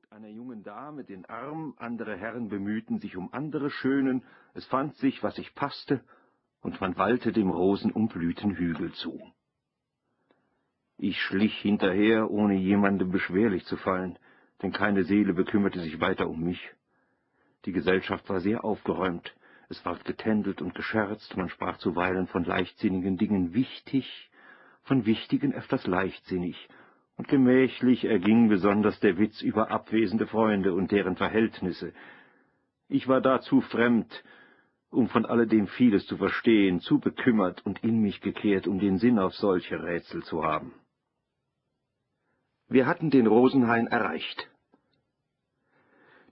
bot einer jungen Dame den Arm, andere Herren bemühten sich um andere Schönen, es fand sich, was sich passte, und man wallte dem rosenumblühten Hügel zu. Ich schlich hinterher, ohne jemandem beschwerlich zu fallen, denn keine Seele bekümmerte sich weiter um mich. Die Gesellschaft war sehr aufgeräumt, es ward getändelt und gescherzt, man sprach zuweilen von leichtsinnigen Dingen. Wichtig, von wichtigen öfters leichtsinnig, und gemächlich erging besonders der Witz über abwesende Freunde und deren Verhältnisse. Ich war da zu fremd, um von alledem vieles zu verstehen, zu bekümmert und in mich gekehrt, um den Sinn auf solche Rätsel zu haben. Wir hatten den Rosenhain erreicht.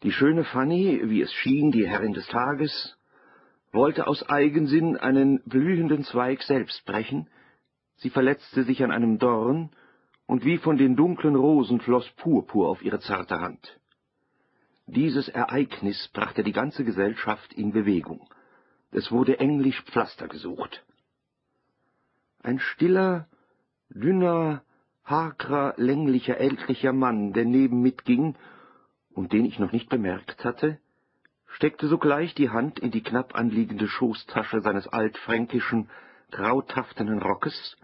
Die schöne Fanny, wie es schien, die Herrin des Tages, wollte aus Eigensinn einen blühenden Zweig selbst brechen, sie verletzte sich an einem Dorn, und wie von den dunklen Rosen floss Purpur auf ihre zarte Hand. Dieses Ereignis brachte die ganze Gesellschaft in Bewegung. Es wurde englisch Pflaster gesucht. Ein stiller, dünner, hagrer, länglicher, ältlicher Mann, der neben mitging und den ich noch nicht bemerkt hatte, steckte sogleich die Hand in die knapp anliegende Schoßtasche seines altfränkischen, grautaftenen Rockes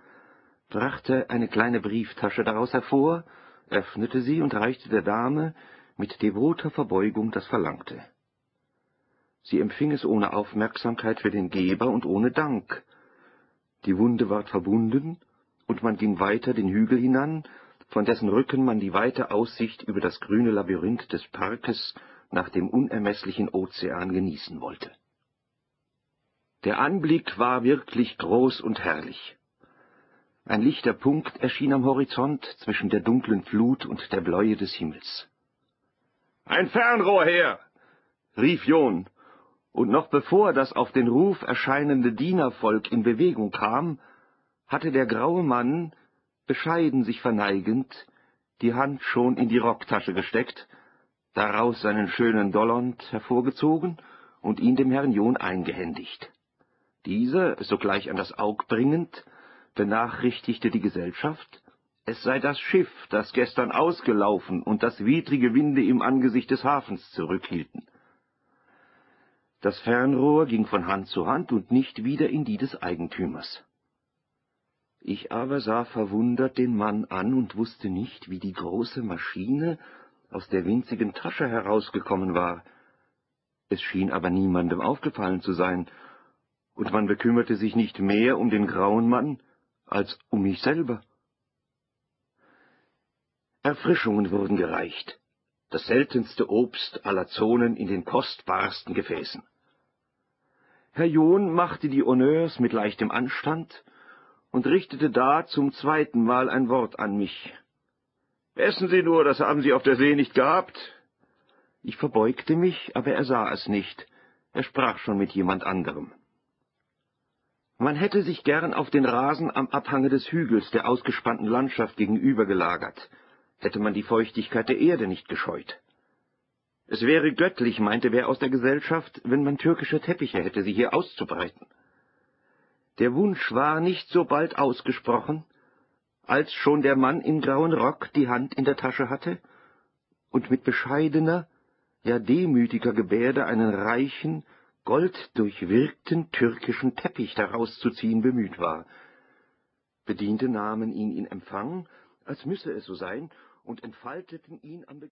brachte eine kleine Brieftasche daraus hervor, öffnete sie und reichte der Dame mit devoter Verbeugung das Verlangte. Sie empfing es ohne Aufmerksamkeit für den Geber und ohne Dank. Die Wunde ward verbunden, und man ging weiter den Hügel hinan, von dessen Rücken man die weite Aussicht über das grüne Labyrinth des Parkes nach dem unermeßlichen Ozean genießen wollte. Der Anblick war wirklich groß und herrlich. Ein lichter Punkt erschien am Horizont zwischen der dunklen Flut und der Bläue des Himmels. »Ein Fernrohr her!« rief John, und noch bevor das auf den Ruf erscheinende Dienervolk in Bewegung kam, hatte der graue Mann, bescheiden sich verneigend, die Hand schon in die Rocktasche gesteckt, daraus seinen schönen Dollond hervorgezogen und ihn dem Herrn John eingehändigt. Dieser, sogleich an das Aug bringend, benachrichtigte die Gesellschaft, es sei das Schiff, das gestern ausgelaufen und das widrige Winde im Angesicht des Hafens zurückhielten. Das Fernrohr ging von Hand zu Hand und nicht wieder in die des Eigentümers. Ich aber sah verwundert den Mann an und wusste nicht, wie die große Maschine aus der winzigen Tasche herausgekommen war. Es schien aber niemandem aufgefallen zu sein, und man bekümmerte sich nicht mehr um den grauen Mann, als um mich selber. Erfrischungen wurden gereicht, das seltenste Obst aller Zonen in den kostbarsten Gefäßen. Herr John machte die Honneurs mit leichtem Anstand und richtete da zum zweiten Mal ein Wort an mich. Essen Sie nur, das haben Sie auf der See nicht gehabt. Ich verbeugte mich, aber er sah es nicht. Er sprach schon mit jemand anderem. Man hätte sich gern auf den Rasen am Abhange des Hügels der ausgespannten Landschaft gegenüber gelagert, hätte man die Feuchtigkeit der Erde nicht gescheut. Es wäre göttlich, meinte wer aus der Gesellschaft, wenn man türkische Teppiche hätte, sie hier auszubreiten. Der Wunsch war nicht so bald ausgesprochen, als schon der Mann im grauen Rock die Hand in der Tasche hatte und mit bescheidener, ja demütiger Gebärde einen reichen, golddurchwirkten türkischen Teppich daraus zu ziehen bemüht war. Bediente nahmen ihn in Empfang, als müsse es so sein, und entfalteten ihn am